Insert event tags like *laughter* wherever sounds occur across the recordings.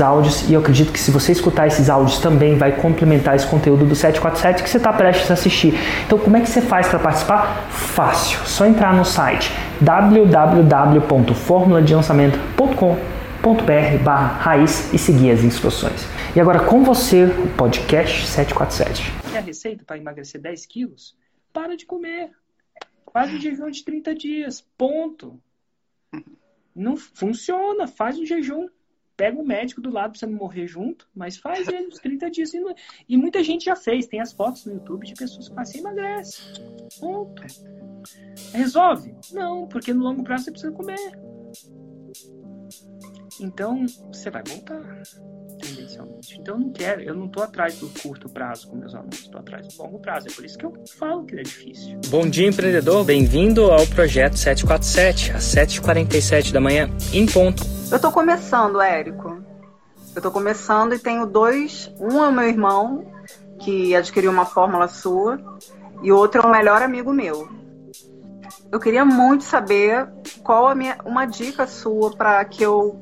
áudios e eu acredito que se você escutar esses áudios também vai complementar esse conteúdo do 747 que você está prestes a assistir. Então, como é que você faz para participar? Fácil, só entrar no site www.formuladelançamento.com.br barra raiz e seguir as instruções. E agora com você, o podcast 747. Quer a receita para emagrecer 10 quilos? Para de comer. Faz um jejum de 30 dias. Ponto. Não funciona. Faz um jejum. Pega um médico do lado para você não morrer junto, mas faz ele os 30 dias. E, muita gente já fez. Tem as fotos no YouTube de pessoas que fazem emagrecem. Ponto. Resolve? Não, porque no longo prazo você precisa comer. Então, você vai voltar, Então, eu não quero, eu não estou atrás do curto prazo com meus alunos, estou atrás do longo prazo. É por isso que eu falo que é difícil. Bom dia, empreendedor. Bem-vindo ao projeto 747, às 7h47 da manhã, em ponto. Eu estou começando, Érico. Eu estou começando e tenho dois. Um é o meu irmão, que adquiriu uma fórmula sua, e outro é um melhor amigo meu eu queria muito saber qual a minha, uma dica sua para que eu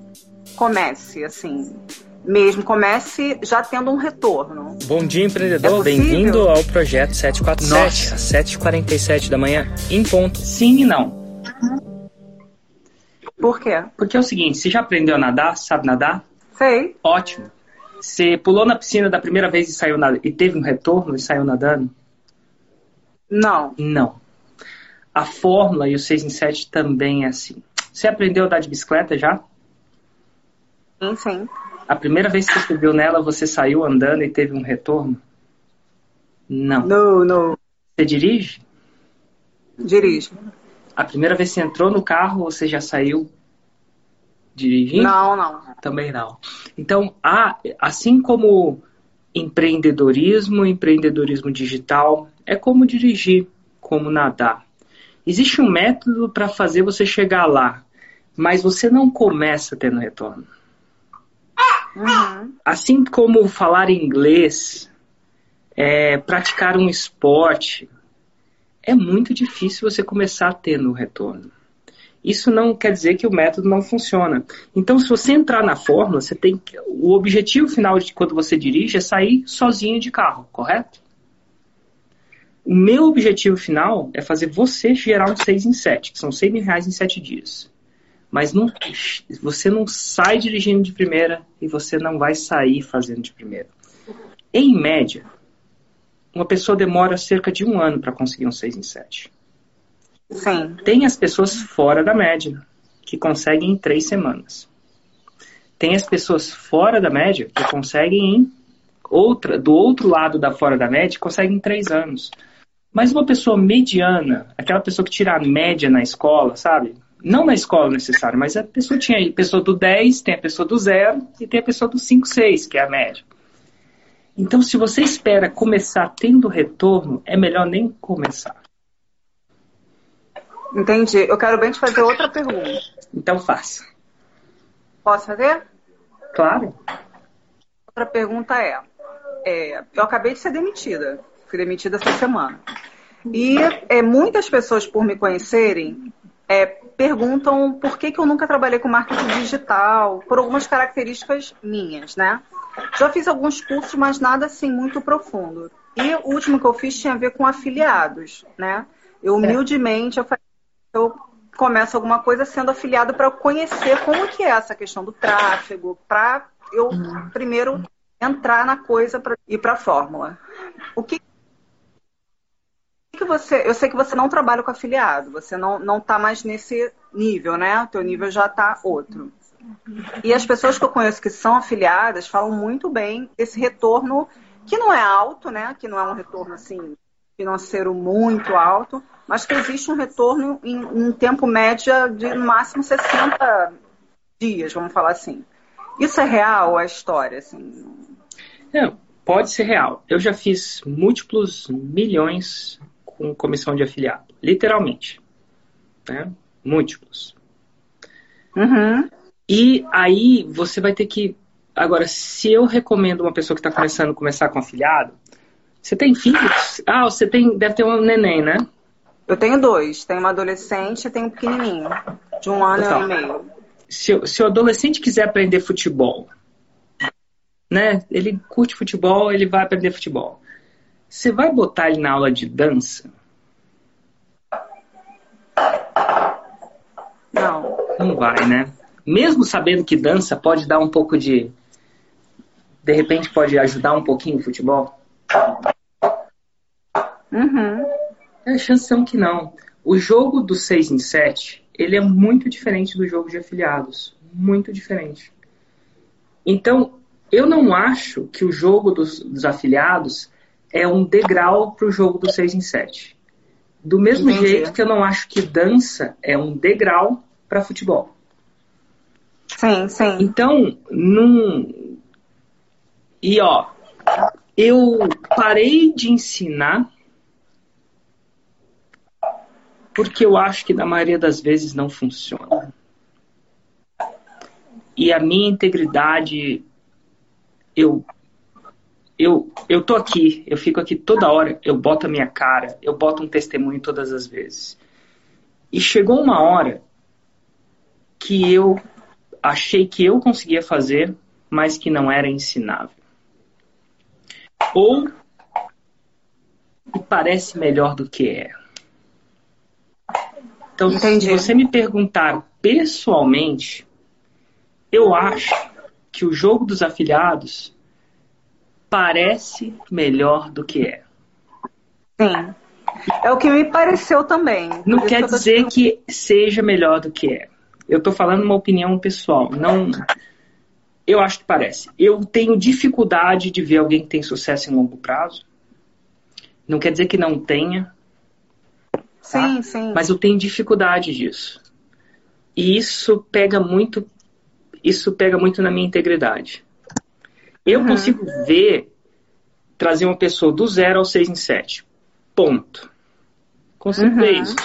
comece, assim, mesmo comece já tendo um retorno. Bom dia, empreendedor. É Bem-vindo ao projeto 747, Nossa. às 7h47 da manhã, em ponto. Sim e não. Por quê? Porque é o seguinte, você já aprendeu a nadar? Sabe nadar? Sei. Ótimo. Você pulou na piscina da primeira vez e saiu nadando, e teve um retorno e saiu nadando? Não. Não. A fórmula e o 6 em 7 também é assim. Você aprendeu a andar de bicicleta já? Sim, sim. A primeira vez que você subiu nela, você saiu andando e teve um retorno? Não. Não, não. Você dirige? Dirijo. A primeira vez que você entrou no carro, você já saiu dirigindo? Não, não. Também não. Então, há, assim como empreendedorismo, empreendedorismo digital, é como dirigir, como nadar. Existe um método para fazer você chegar lá, mas você não começa tendo retorno. Uhum. Assim como falar inglês, é, praticar um esporte, é muito difícil você começar tendo retorno. Isso não quer dizer que o método não funciona. Então, se você entrar na fórmula, você tem que, o objetivo final de quando você dirige é sair sozinho de carro, correto? O meu objetivo final é fazer você gerar um 6 em 7, que são 100 mil reais em 7 dias. Mas não, você não sai dirigindo de primeira e você não vai sair fazendo de primeira. Em média, uma pessoa demora cerca de um ano para conseguir um 6 em 7. Sim. Tem as pessoas fora da média, que conseguem em três semanas. Tem as pessoas fora da média que conseguem em outra, do outro lado da fora da média, conseguem em três anos. Mas uma pessoa mediana, aquela pessoa que tira a média na escola, sabe? Não na escola necessário, mas a pessoa tinha a pessoa do 10, tem a pessoa do 0 e tem a pessoa do 5, 6, que é a média. Então, se você espera começar tendo retorno, é melhor nem começar. Entendi. Eu quero bem te fazer outra pergunta. Então faça. Posso fazer? Claro. Outra pergunta é, é eu acabei de ser demitida. Fui demitida essa semana. E é, muitas pessoas, por me conhecerem, é, perguntam por que, que eu nunca trabalhei com marketing digital, por algumas características minhas, né? Já fiz alguns cursos, mas nada assim muito profundo. E o último que eu fiz tinha a ver com afiliados, né? Eu humildemente eu, eu começo alguma coisa sendo afiliado para conhecer como que é essa questão do tráfego, para eu uhum. primeiro entrar na coisa para ir para a fórmula. O que você. Eu sei que você não trabalha com afiliado, você não, não tá mais nesse nível, né? O teu nível já tá outro. E as pessoas que eu conheço que são afiliadas falam muito bem desse retorno, que não é alto, né? Que não é um retorno assim financeiro muito alto, mas que existe um retorno em um tempo média de no máximo 60 dias, vamos falar assim. Isso é real, a história, assim? É, pode ser real. Eu já fiz múltiplos milhões com comissão de afiliado, literalmente. Né? Múltiplos. Uhum. E aí você vai ter que. Agora, se eu recomendo uma pessoa que está começando a começar com afiliado, você tem filhos? Ah, você tem, deve ter um neném, né? Eu tenho dois. Tenho uma adolescente e tenho um pequenininho, de um ano então, e meio. Se, se o adolescente quiser aprender futebol, né? Ele curte futebol, ele vai aprender futebol. Você vai botar ele na aula de dança? Não. Não vai, né? Mesmo sabendo que dança pode dar um pouco de. De repente pode ajudar um pouquinho o futebol? Uhum. É, chance são que não. O jogo do 6 em 7, ele é muito diferente do jogo de afiliados. Muito diferente. Então, eu não acho que o jogo dos, dos afiliados é um degrau para o jogo do 6 em 7. Do mesmo Entendi. jeito que eu não acho que dança é um degrau para futebol. Sim, sim. Então, num... E ó, eu parei de ensinar porque eu acho que na maioria das vezes não funciona. E a minha integridade eu eu eu tô aqui, eu fico aqui toda hora, eu boto a minha cara, eu boto um testemunho todas as vezes. E chegou uma hora que eu achei que eu conseguia fazer, mas que não era ensinável. Ou me parece melhor do que é. Então, Entendi. se você me perguntar pessoalmente, eu acho que o jogo dos afiliados parece melhor do que é. Sim. É o que me pareceu também. Não quer que dizer que seja melhor do que é. Eu estou falando uma opinião pessoal. Não. Eu acho que parece. Eu tenho dificuldade de ver alguém que tem sucesso em longo prazo. Não quer dizer que não tenha. Tá? Sim, sim. Mas eu tenho dificuldade disso. E isso pega muito isso pega muito na minha integridade. Eu uhum. consigo ver, trazer uma pessoa do zero ao seis em sete. Ponto. Consigo uhum. ver isso.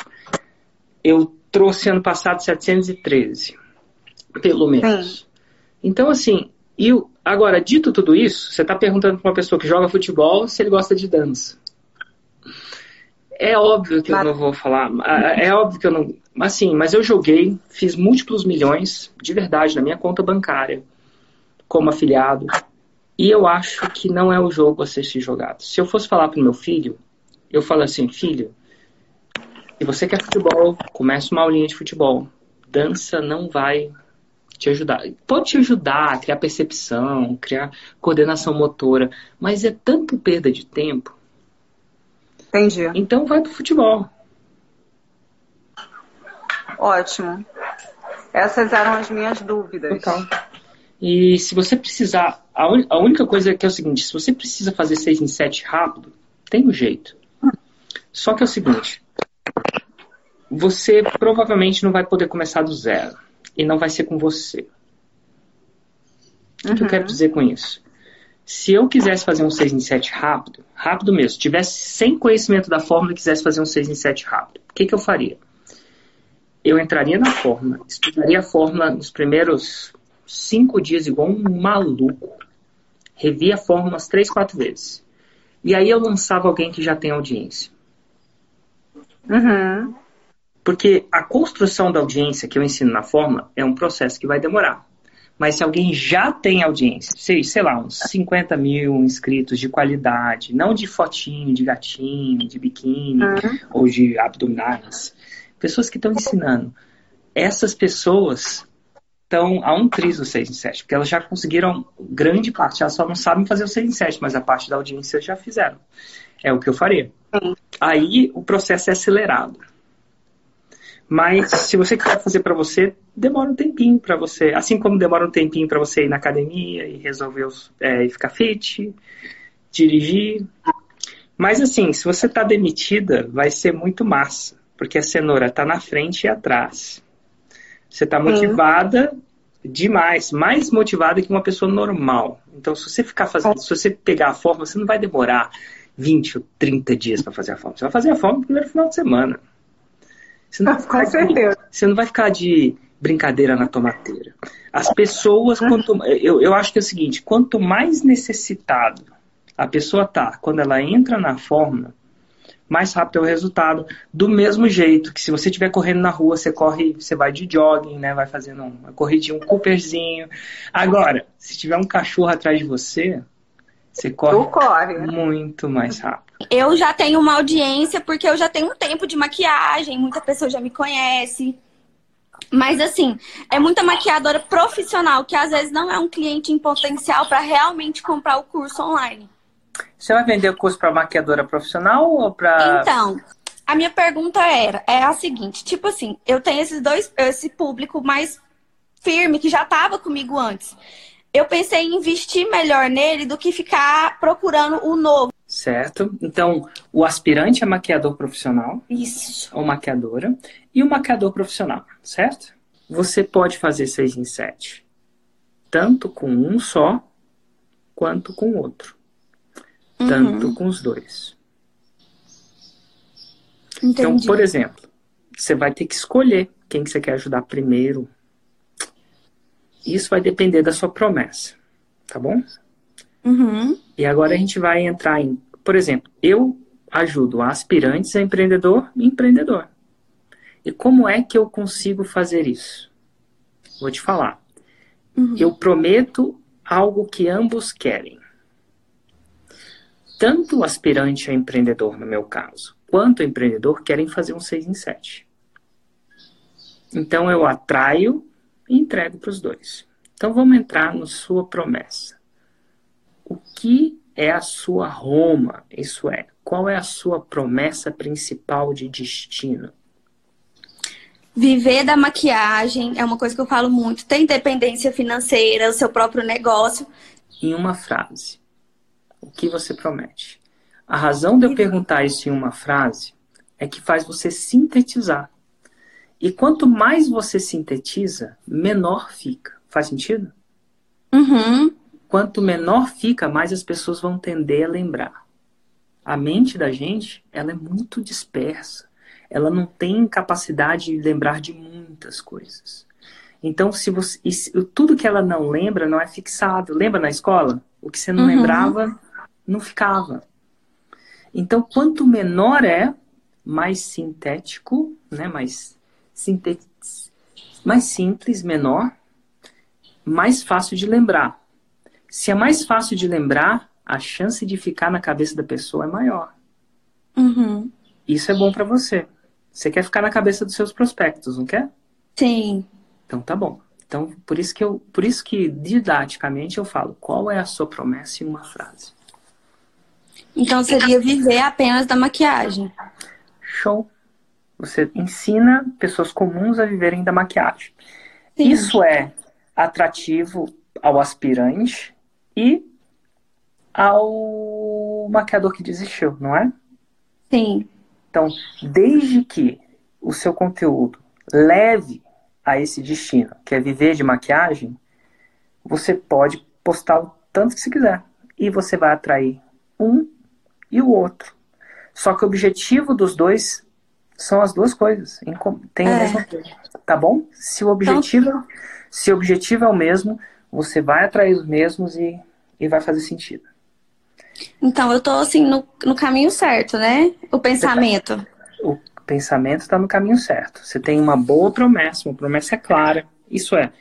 Eu trouxe ano passado 713, pelo menos. Sim. Então, assim, eu, agora, dito tudo isso, você está perguntando para uma pessoa que joga futebol se ele gosta de dança. É óbvio que eu não vou falar. É óbvio que eu não. Assim, mas eu joguei, fiz múltiplos milhões, de verdade, na minha conta bancária, como afiliado. E eu acho que não é o jogo a ser se jogado. Se eu fosse falar para o meu filho, eu falo assim, filho, se você quer futebol, comece uma aulinha de futebol. Dança não vai te ajudar. Pode te ajudar a criar percepção, criar coordenação motora, mas é tanto perda de tempo. Entendi. Então vai pro futebol. Ótimo. Essas eram as minhas dúvidas. Então, e se você precisar, a, un, a única coisa é que é o seguinte, se você precisa fazer 6 em 7 rápido, tem um jeito. Só que é o seguinte, você provavelmente não vai poder começar do zero. E não vai ser com você. O uhum. que eu quero uhum. dizer com isso? Se eu quisesse fazer um 6 em 7 rápido, rápido mesmo, tivesse sem conhecimento da fórmula e quisesse fazer um 6 em 7 rápido, o que, que eu faria? Eu entraria na fórmula, estudaria a fórmula nos primeiros cinco dias igual um maluco. Revia a fórmula umas três, quatro vezes. E aí eu lançava alguém que já tem audiência. Uhum. Porque a construção da audiência que eu ensino na fórmula é um processo que vai demorar. Mas se alguém já tem audiência, sei, sei lá, uns 50 mil inscritos de qualidade, não de fotinho, de gatinho, de biquíni uhum. ou de abdominais, pessoas que estão ensinando, essas pessoas estão a um triz do 6 em 7, porque elas já conseguiram grande parte, elas só não sabem fazer o 6 em 7, mas a parte da audiência já fizeram. É o que eu faria. Aí o processo é acelerado. Mas se você quiser fazer para você, demora um tempinho para você. Assim como demora um tempinho para você ir na academia e resolver é, ficar fit, dirigir. Mas assim, se você está demitida, vai ser muito massa, porque a cenoura está na frente e atrás. Você está motivada, Demais, mais motivada que uma pessoa normal. Então, se você ficar fazendo, se você pegar a forma, você não vai demorar 20 ou 30 dias para fazer a forma. Você vai fazer a forma no primeiro final de semana. Você não, Com certeza. De, você não vai ficar de brincadeira na tomateira. As pessoas, quanto, eu, eu acho que é o seguinte: quanto mais necessitado a pessoa tá quando ela entra na fórmula, mais rápido é o resultado. Do mesmo jeito que se você estiver correndo na rua, você corre, você vai de jogging, né? Vai fazendo uma corridinha, um cooperzinho. Agora, se tiver um cachorro atrás de você, você corre, corre né? muito mais rápido. Eu já tenho uma audiência porque eu já tenho um tempo de maquiagem, muita pessoa já me conhece. Mas assim, é muita maquiadora profissional que às vezes não é um cliente em potencial para realmente comprar o curso online. Você vai vender o curso para maquiadora profissional ou para. Então, a minha pergunta era, é a seguinte, tipo assim, eu tenho esses dois, esse público mais firme que já estava comigo antes. Eu pensei em investir melhor nele do que ficar procurando o novo. Certo. Então, o aspirante é maquiador profissional. Isso. Ou maquiadora. E o maquiador profissional, certo? Você pode fazer seis em sete. Tanto com um só, quanto com o outro tanto uhum. com os dois. Entendi. Então, por exemplo, você vai ter que escolher quem que você quer ajudar primeiro. Isso vai depender da sua promessa, tá bom? Uhum. E agora a gente vai entrar em, por exemplo, eu ajudo aspirantes a empreendedor e empreendedor. E como é que eu consigo fazer isso? Vou te falar. Uhum. Eu prometo algo que ambos querem tanto o aspirante a empreendedor, no meu caso, quanto o empreendedor querem fazer um 6 em 7. Então eu atraio e entrego para os dois. Então vamos entrar na sua promessa. O que é a sua Roma? Isso é, qual é a sua promessa principal de destino? Viver da maquiagem é uma coisa que eu falo muito. Ter independência financeira, o seu próprio negócio. Em uma frase o que você promete. A razão de eu perguntar isso em uma frase é que faz você sintetizar. E quanto mais você sintetiza, menor fica. Faz sentido? Uhum. Quanto menor fica, mais as pessoas vão tender a lembrar. A mente da gente, ela é muito dispersa. Ela não tem capacidade de lembrar de muitas coisas. Então, se você, tudo que ela não lembra não é fixado. Lembra na escola? O que você não uhum. lembrava não ficava. Então, quanto menor é, mais sintético, né, mais, mais simples, menor, mais fácil de lembrar. Se é mais fácil de lembrar, a chance de ficar na cabeça da pessoa é maior. Uhum. Isso é bom para você. Você quer ficar na cabeça dos seus prospectos, não quer? Sim. Então tá bom. Então, por isso que eu, por isso que didaticamente eu falo, qual é a sua promessa em uma frase? Então seria viver apenas da maquiagem. Show. Você ensina pessoas comuns a viverem da maquiagem. Sim. Isso é atrativo ao aspirante e ao maquiador que desistiu, não é? Sim. Então, desde que o seu conteúdo leve a esse destino, que é viver de maquiagem, você pode postar o tanto que você quiser. E você vai atrair um e o outro. Só que o objetivo dos dois são as duas coisas. Tem é. a mesma coisa. Tá bom? Se o objetivo, então... se o objetivo é o mesmo, você vai atrair os mesmos e, e vai fazer sentido. Então, eu tô assim no, no caminho certo, né? O pensamento. O pensamento está no caminho certo. Você tem uma boa promessa, uma promessa clara. Isso é,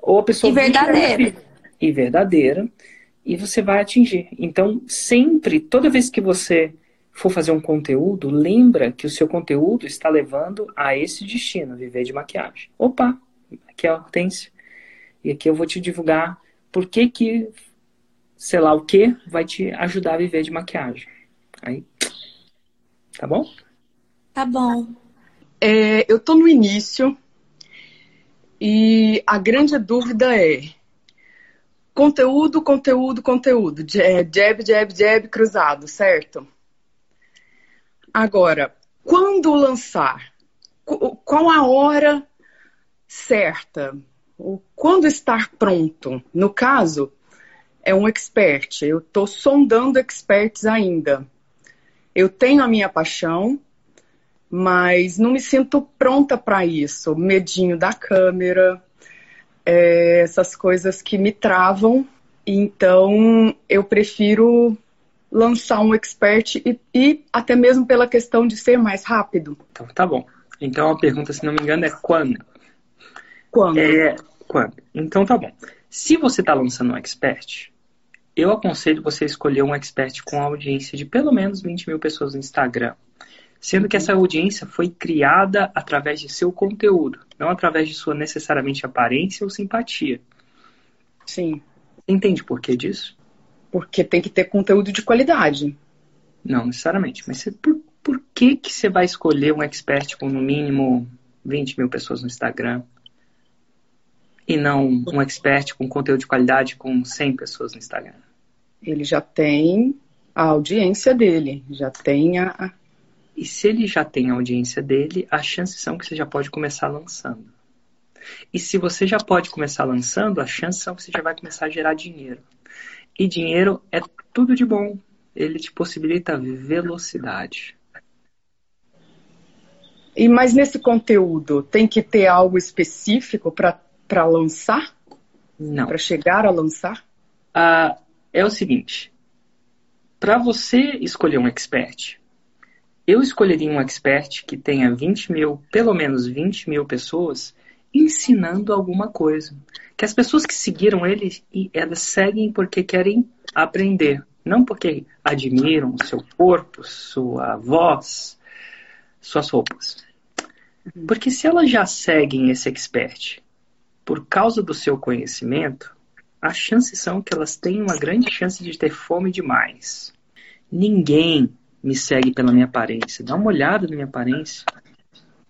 ou a pessoa. E verdadeira. E verdadeira e você vai atingir. Então, sempre, toda vez que você for fazer um conteúdo, lembra que o seu conteúdo está levando a esse destino, viver de maquiagem. Opa, aqui é a Hortência. E aqui eu vou te divulgar por que que, sei lá o que, vai te ajudar a viver de maquiagem. Aí, tá bom? Tá bom. É, eu tô no início e a grande dúvida é Conteúdo, conteúdo, conteúdo. É, jab, jab, jab, cruzado, certo? Agora, quando lançar? Qual a hora certa? quando estar pronto. No caso, é um expert. Eu estou sondando experts ainda. Eu tenho a minha paixão, mas não me sinto pronta para isso. Medinho da câmera, é, essas coisas que me travam. Então, eu prefiro lançar um expert e, e, até mesmo pela questão de ser mais rápido. Então, tá bom. Então, a pergunta, se não me engano, é quando? Quando? É, quando? Então, tá bom. Se você está lançando um expert, eu aconselho você escolher um expert com audiência de pelo menos 20 mil pessoas no Instagram. Sendo que essa audiência foi criada através de seu conteúdo, não através de sua necessariamente aparência ou simpatia. Sim. Entende por que disso? Porque tem que ter conteúdo de qualidade. Não necessariamente. Mas você, por, por que, que você vai escolher um expert com no mínimo 20 mil pessoas no Instagram? E não um expert com conteúdo de qualidade com 100 pessoas no Instagram? Ele já tem a audiência dele, já tem a. E se ele já tem a audiência dele, as chances são que você já pode começar lançando. E se você já pode começar lançando, as chances são que você já vai começar a gerar dinheiro. E dinheiro é tudo de bom. Ele te possibilita velocidade. E mas nesse conteúdo tem que ter algo específico para lançar? Não. Para chegar a lançar? Ah, é o seguinte: para você escolher um expert, eu escolheria um expert que tenha 20 mil, pelo menos 20 mil pessoas ensinando alguma coisa. Que as pessoas que seguiram ele, elas seguem porque querem aprender, não porque admiram seu corpo, sua voz, suas roupas. Porque se elas já seguem esse expert por causa do seu conhecimento, as chances são que elas têm uma grande chance de ter fome demais. Ninguém me segue pela minha aparência. Dá uma olhada na minha aparência.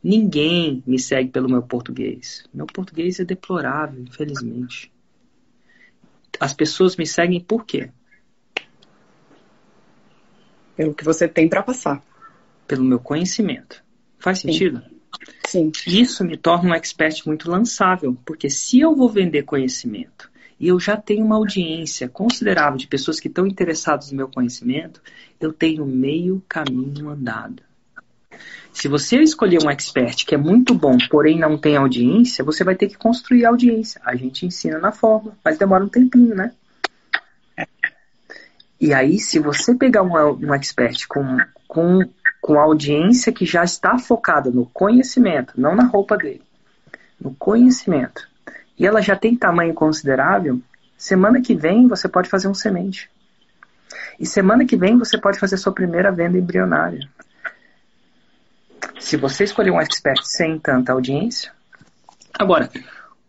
Ninguém me segue pelo meu português. Meu português é deplorável, infelizmente. As pessoas me seguem por quê? Pelo que você tem para passar. Pelo meu conhecimento. Faz Sim. sentido? Sim. Isso me torna um expert muito lançável, porque se eu vou vender conhecimento e eu já tenho uma audiência considerável de pessoas que estão interessadas no meu conhecimento, eu tenho meio caminho andado. Se você escolher um expert que é muito bom, porém não tem audiência, você vai ter que construir audiência. A gente ensina na forma, mas demora um tempinho, né? E aí, se você pegar um, um expert com, com, com audiência que já está focada no conhecimento, não na roupa dele, no conhecimento, e ela já tem tamanho considerável, semana que vem você pode fazer um semente. E semana que vem você pode fazer sua primeira venda embrionária. Se você escolher um expert sem tanta audiência. Agora,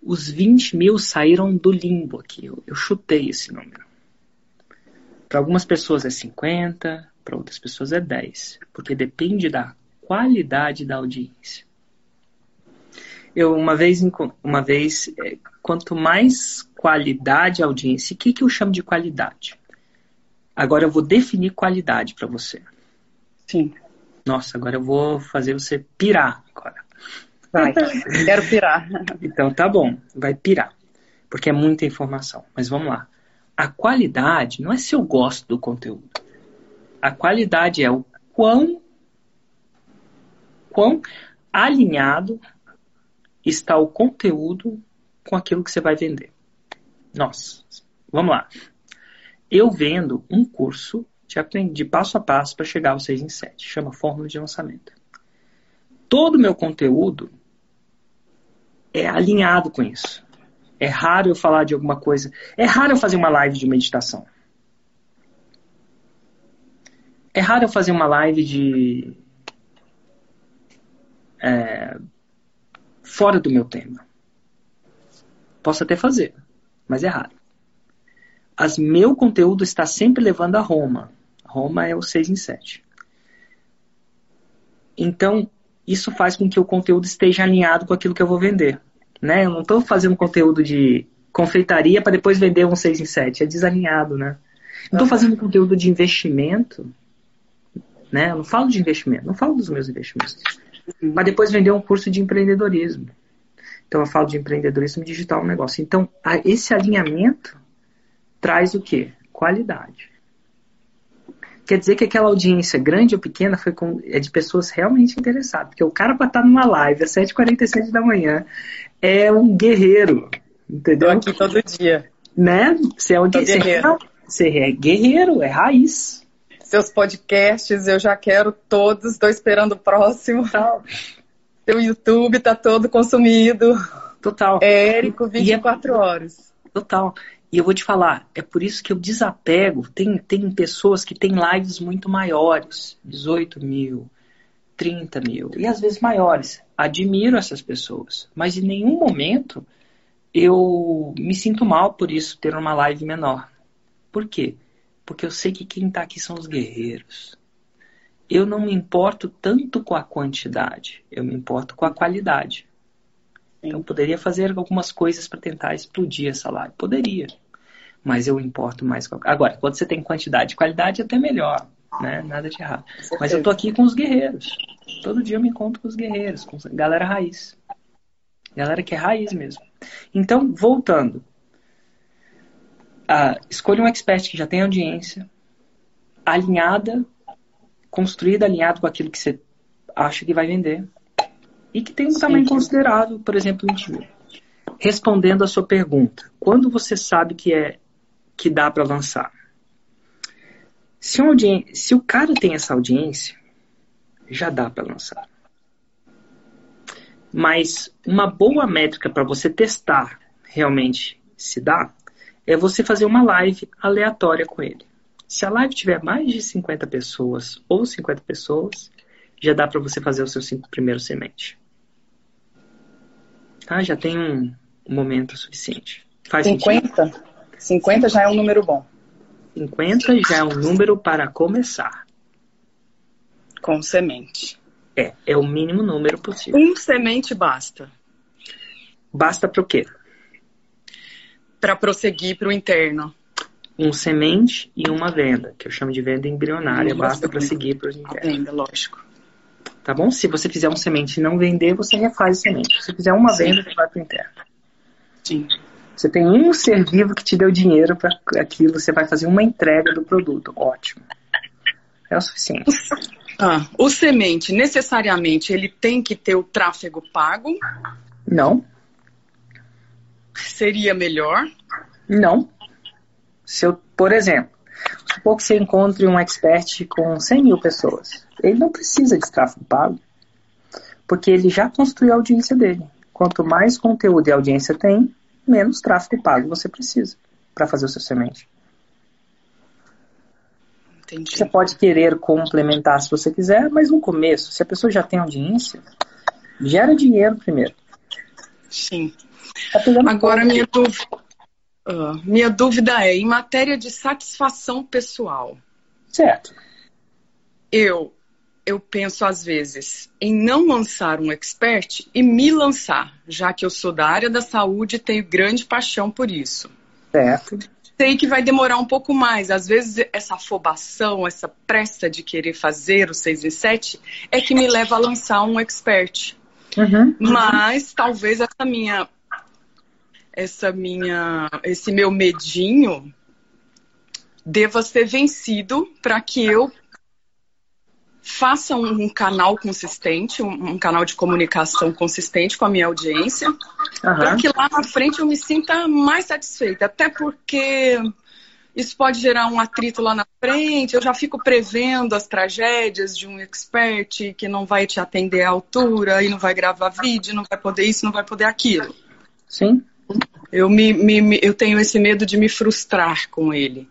os 20 mil saíram do limbo aqui. Eu, eu chutei esse número. Para algumas pessoas é 50, para outras pessoas é 10. Porque depende da qualidade da audiência. Eu, uma vez, uma vez é, quanto mais qualidade a audiência, o que, que eu chamo de qualidade? Agora eu vou definir qualidade para você. Sim. Nossa, agora eu vou fazer você pirar agora. Vai, quero pirar. *laughs* Então tá bom, vai pirar. Porque é muita informação. Mas vamos lá. A qualidade não é se eu gosto do conteúdo. A qualidade é o quão, quão alinhado está o conteúdo com aquilo que você vai vender. Nossa, vamos lá. Eu vendo um curso de, de passo a passo para chegar ao 6 em 7. Chama Fórmula de Lançamento. Todo o meu conteúdo é alinhado com isso. É raro eu falar de alguma coisa. É raro eu fazer uma live de meditação. É raro eu fazer uma live de. É, fora do meu tema. Posso até fazer, mas é raro. As meu conteúdo está sempre levando a Roma. Roma é o 6 em 7. Então, isso faz com que o conteúdo esteja alinhado com aquilo que eu vou vender. Né? Eu não estou fazendo conteúdo de confeitaria para depois vender um 6 em 7. É desalinhado, né? Não estou fazendo conteúdo de investimento. Né? Eu não falo de investimento, não falo dos meus investimentos. Mas depois vender um curso de empreendedorismo. Então eu falo de empreendedorismo digital no negócio. Então, esse alinhamento traz o quê? Qualidade. Quer dizer que aquela audiência, grande ou pequena, foi com, é de pessoas realmente interessadas. Porque o cara para estar numa live às 7h47 da manhã é um guerreiro. Entendeu? Tô aqui todo dia. Né? Você é um guerreiro. Você é guerreiro, é raiz. Seus podcasts eu já quero todos, estou esperando o próximo. Total. Seu YouTube tá todo consumido. Total. É Érico, 24 é... horas. Total. E eu vou te falar, é por isso que eu desapego. Tem, tem pessoas que têm lives muito maiores, 18 mil, 30 mil, e às vezes maiores. Admiro essas pessoas, mas em nenhum momento eu me sinto mal por isso, ter uma live menor. Por quê? Porque eu sei que quem está aqui são os guerreiros. Eu não me importo tanto com a quantidade, eu me importo com a qualidade. Então, poderia fazer algumas coisas para tentar explodir essa live. Poderia. Mas eu importo mais com a... Agora, quando você tem quantidade e qualidade, é até melhor. Né? Nada de errado. Mas eu tô aqui com os guerreiros. Todo dia eu me encontro com os guerreiros, com galera raiz. Galera que é raiz mesmo. Então, voltando. Ah, escolha um expert que já tem audiência, alinhada, construída alinhado com aquilo que você acha que vai vender e que tem um Sim. tamanho considerável, por exemplo, 20 mil. Respondendo a sua pergunta, quando você sabe que é que dá para lançar? Se, se, o cara tem essa audiência, já dá para lançar. Mas uma boa métrica para você testar realmente se dá é você fazer uma live aleatória com ele. Se a live tiver mais de 50 pessoas ou 50 pessoas, já dá para você fazer o seu primeiro semente. Tá? Já tem um momento suficiente. Faz 50? Sentido? 50 já é um número bom. 50 já é um número para começar. Com semente. É, é o mínimo número possível. Um semente basta. Basta para o quê? Para prosseguir para o interno. Um semente e uma venda, que eu chamo de venda embrionária, basta para seguir para o interno. Venda, lógico. Tá bom? Se você fizer um semente e não vender, você refaz a semente. Se você fizer uma Sim. venda, você vai para o interno. Sim. Você tem um ser vivo que te deu dinheiro para aquilo, você vai fazer uma entrega do produto. Ótimo. É o suficiente. Ah, o semente, necessariamente, ele tem que ter o tráfego pago? Não. Seria melhor? Não. Se eu, por exemplo, supor que você encontre um expert com 100 mil pessoas. Ele não precisa de tráfego pago, porque ele já construiu a audiência dele. Quanto mais conteúdo e audiência tem, menos tráfego pago você precisa para fazer o seu semente. Entendi. Você pode querer complementar se você quiser, mas no começo, se a pessoa já tem audiência, gera dinheiro primeiro. Sim. Tá Agora, minha dúvida, uh, minha dúvida é, em matéria de satisfação pessoal. Certo. Eu, eu penso às vezes em não lançar um expert e me lançar, já que eu sou da área da saúde e tenho grande paixão por isso. Certo sei que vai demorar um pouco mais. Às vezes, essa afobação, essa pressa de querer fazer o 6 em 7 é que me leva a lançar um expert. Uhum. Mas talvez essa minha. Essa minha. Esse meu medinho deva ser vencido para que eu faça um, um canal consistente, um, um, canal de comunicação consistente com a minha audiência, uhum. para que lá na frente eu me sinta mais satisfeita. Até porque isso pode gerar um atrito lá na frente. Eu já fico prevendo as tragédias de um expert que não vai te atender à altura e não vai gravar vídeo, não vai poder isso, não vai poder aquilo. Sim. Eu, me, me eu tenho esse medo de me frustrar com ele.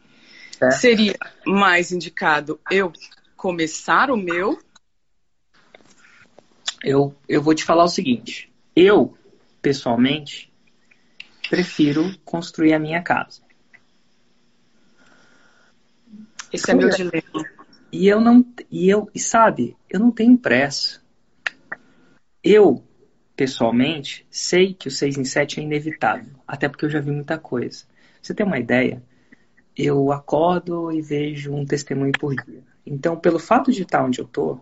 É. Seria mais indicado eu começar o meu? Eu, eu vou te falar o seguinte. Eu, pessoalmente, prefiro construir a minha casa. Esse é meu dilema. E eu não. E eu, e sabe, eu não tenho pressa. Eu, pessoalmente, sei que o 6 em 7 é inevitável. Até porque eu já vi muita coisa. Você tem uma ideia? Eu acordo e vejo um testemunho por dia. Então, pelo fato de estar onde eu tô,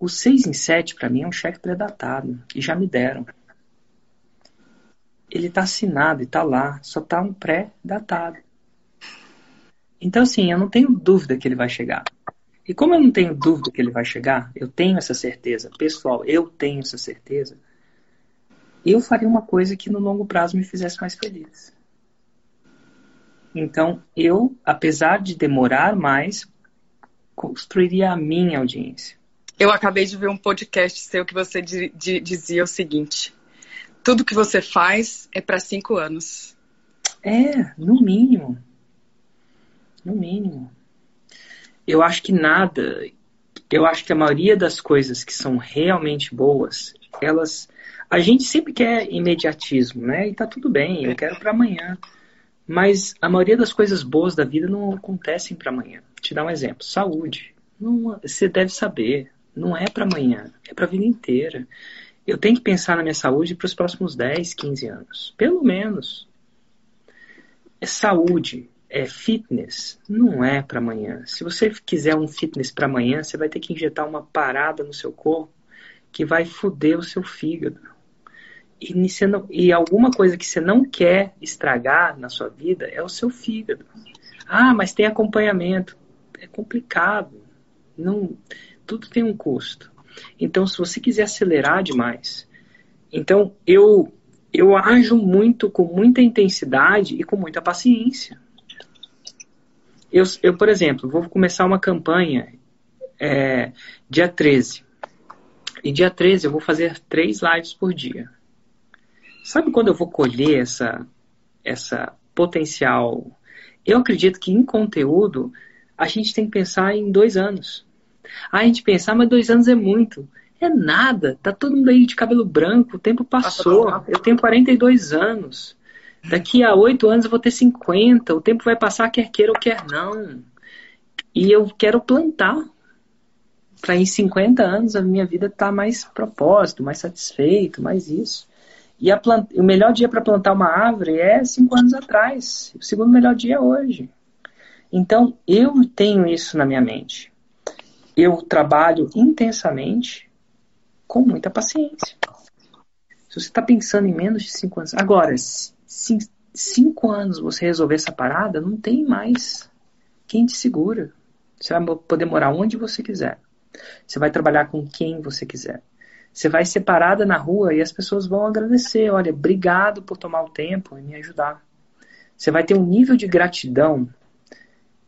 o 6 em 7 para mim é um cheque predatado. E já me deram. ele está assinado e está lá, só está um pré-datado. Então, assim, eu não tenho dúvida que ele vai chegar. E como eu não tenho dúvida que ele vai chegar, eu tenho essa certeza, pessoal, eu tenho essa certeza, eu faria uma coisa que no longo prazo me fizesse mais feliz. Então, eu, apesar de demorar mais, construiria a minha audiência. Eu acabei de ver um podcast seu que você dizia o seguinte: tudo que você faz é para cinco anos. É, no mínimo. No mínimo. Eu acho que nada. Eu acho que a maioria das coisas que são realmente boas, elas. A gente sempre quer imediatismo, né? E tá tudo bem, eu quero para amanhã. Mas a maioria das coisas boas da vida não acontecem para amanhã. Te dar um exemplo: saúde. Não, você deve saber, não é para amanhã, é para a vida inteira. Eu tenho que pensar na minha saúde para os próximos 10, 15 anos, pelo menos. É saúde, é fitness, não é para amanhã. Se você quiser um fitness para amanhã, você vai ter que injetar uma parada no seu corpo que vai foder o seu fígado. E, e alguma coisa que você não quer estragar na sua vida é o seu fígado. Ah, mas tem acompanhamento. É complicado. Não, tudo tem um custo. Então, se você quiser acelerar demais, então eu eu ajo muito com muita intensidade e com muita paciência. Eu, eu por exemplo, vou começar uma campanha é, dia 13. E dia 13 eu vou fazer três lives por dia. Sabe quando eu vou colher essa, essa potencial? Eu acredito que em conteúdo a gente tem que pensar em dois anos. Aí a gente pensa, ah, mas dois anos é muito. É nada, tá todo mundo aí de cabelo branco, o tempo passou. Eu tenho 42 anos. Daqui a oito anos eu vou ter 50. O tempo vai passar, quer queira ou quer não. E eu quero plantar. Para em 50 anos a minha vida estar tá mais propósito, mais satisfeito, mais isso. E o melhor dia para plantar uma árvore é cinco anos atrás. O segundo melhor dia é hoje. Então eu tenho isso na minha mente eu trabalho intensamente com muita paciência. Se você está pensando em menos de cinco anos. Agora, se cinco anos você resolver essa parada, não tem mais quem te segura. Você vai poder morar onde você quiser. Você vai trabalhar com quem você quiser. Você vai ser parada na rua e as pessoas vão agradecer. Olha, obrigado por tomar o tempo e me ajudar. Você vai ter um nível de gratidão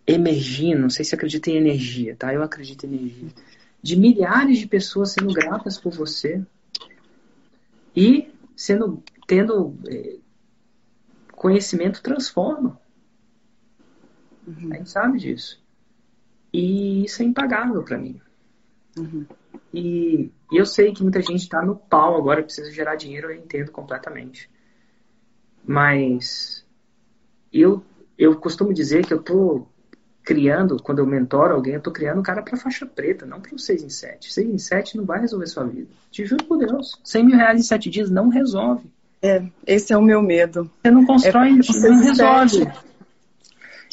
emergindo, não sei se acredita em energia, tá? Eu acredito em energia. De milhares de pessoas sendo gratas por você e sendo tendo é, conhecimento transforma. Uhum. A gente sabe disso. E isso é impagável para mim. Uhum. E, e, eu sei que muita gente está no pau agora, precisa gerar dinheiro, eu entendo completamente. Mas eu, eu costumo dizer que eu tô criando, quando eu mentoro alguém, eu estou criando um cara para faixa preta, não para o 6 em 7. 6 em 7 não vai resolver sua vida. Te juro por Deus. 100 mil reais em 7 dias não resolve. É, esse é o meu medo. Você não constrói, é, você não resolve.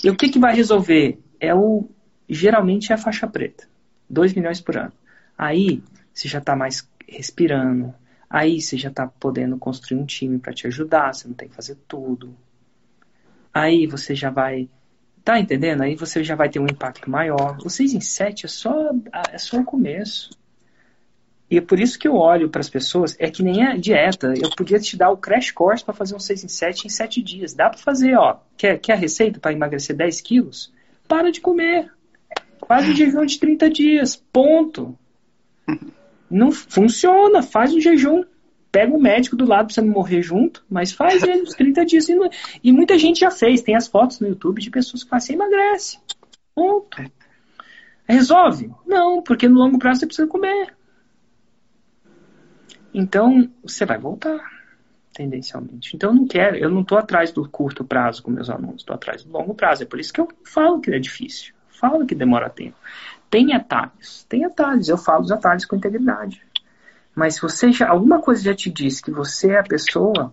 E o que, que vai resolver? É o. Geralmente é a faixa preta. 2 milhões por ano. Aí você já está mais respirando. Aí você já está podendo construir um time para te ajudar. Você não tem que fazer tudo. Aí você já vai Tá entendendo? Aí você já vai ter um impacto maior. O 6 em 7 é só, é só o começo. E é por isso que eu olho para as pessoas, é que nem a dieta. Eu podia te dar o crash course para fazer um 6 em 7 em 7 dias. Dá para fazer, ó. Quer, quer a receita para emagrecer 10 quilos? Para de comer. Faz um jejum de 30 dias. Ponto. Não funciona. Faz um jejum pega um médico do lado pra você não morrer junto, mas faz ele uns 30 dias. E, e muita gente já fez. Tem as fotos no YouTube de pessoas que fazem emagrece. Ponto. Resolve? Não, porque no longo prazo você precisa comer. Então, você vai voltar, tendencialmente. Então, eu não quero, eu não estou atrás do curto prazo com meus alunos, estou atrás do longo prazo. É por isso que eu falo que é difícil. Falo que demora tempo. Tem atalhos, tem atalhos. Eu falo os atalhos com integridade. Mas se você já, alguma coisa já te diz que você é a pessoa,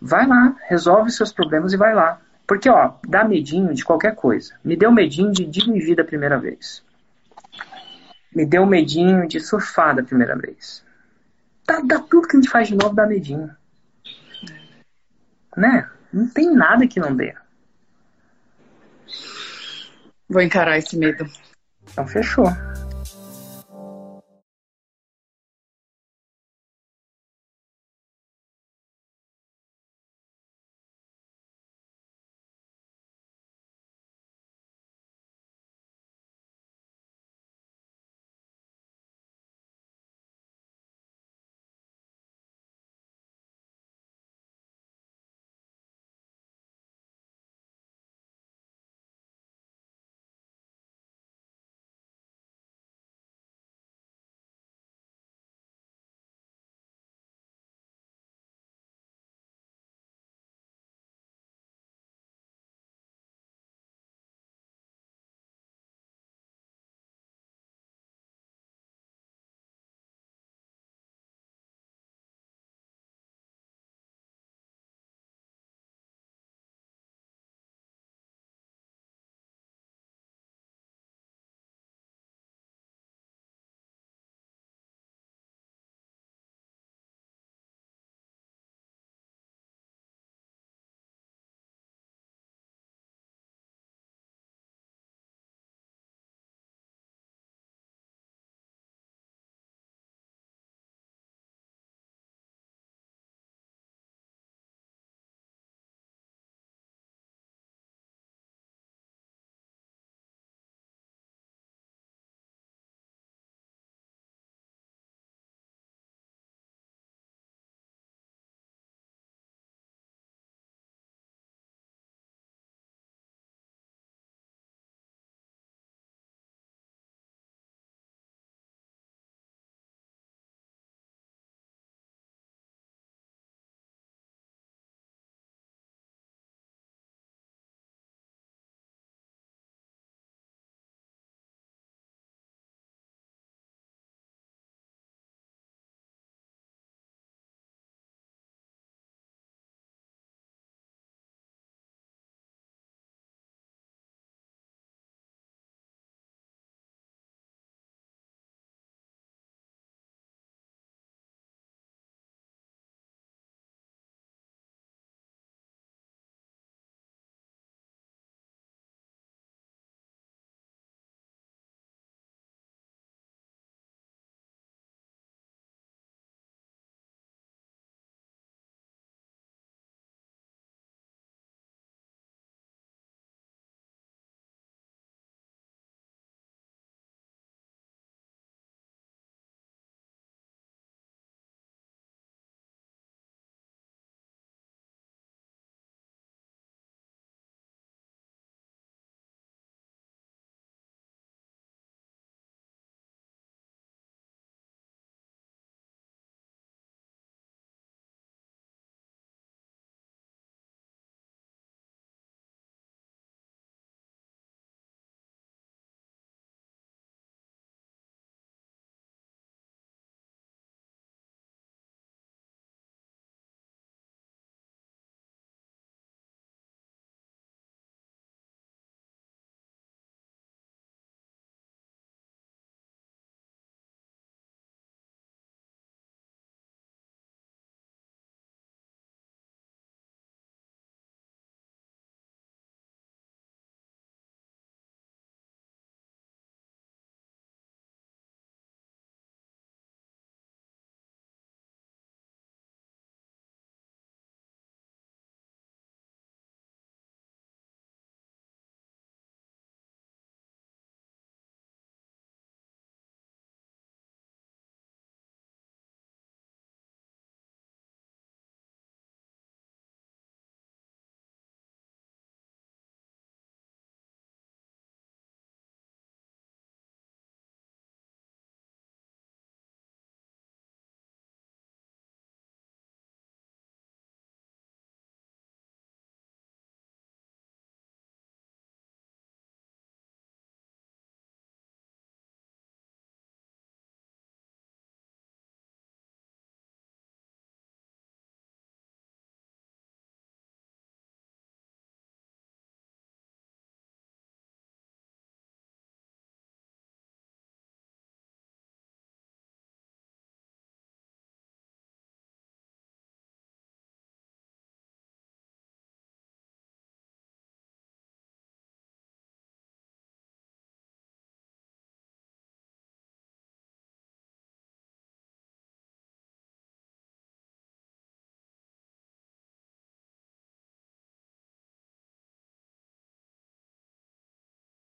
vai lá, resolve seus problemas e vai lá. Porque, ó, dá medinho de qualquer coisa. Me deu medinho de dirigir da primeira vez. Me deu medinho de surfar da primeira vez. Dá, dá tudo que a gente faz de novo, dá medinho. Né? Não tem nada que não dê. Vou encarar esse medo. Então fechou.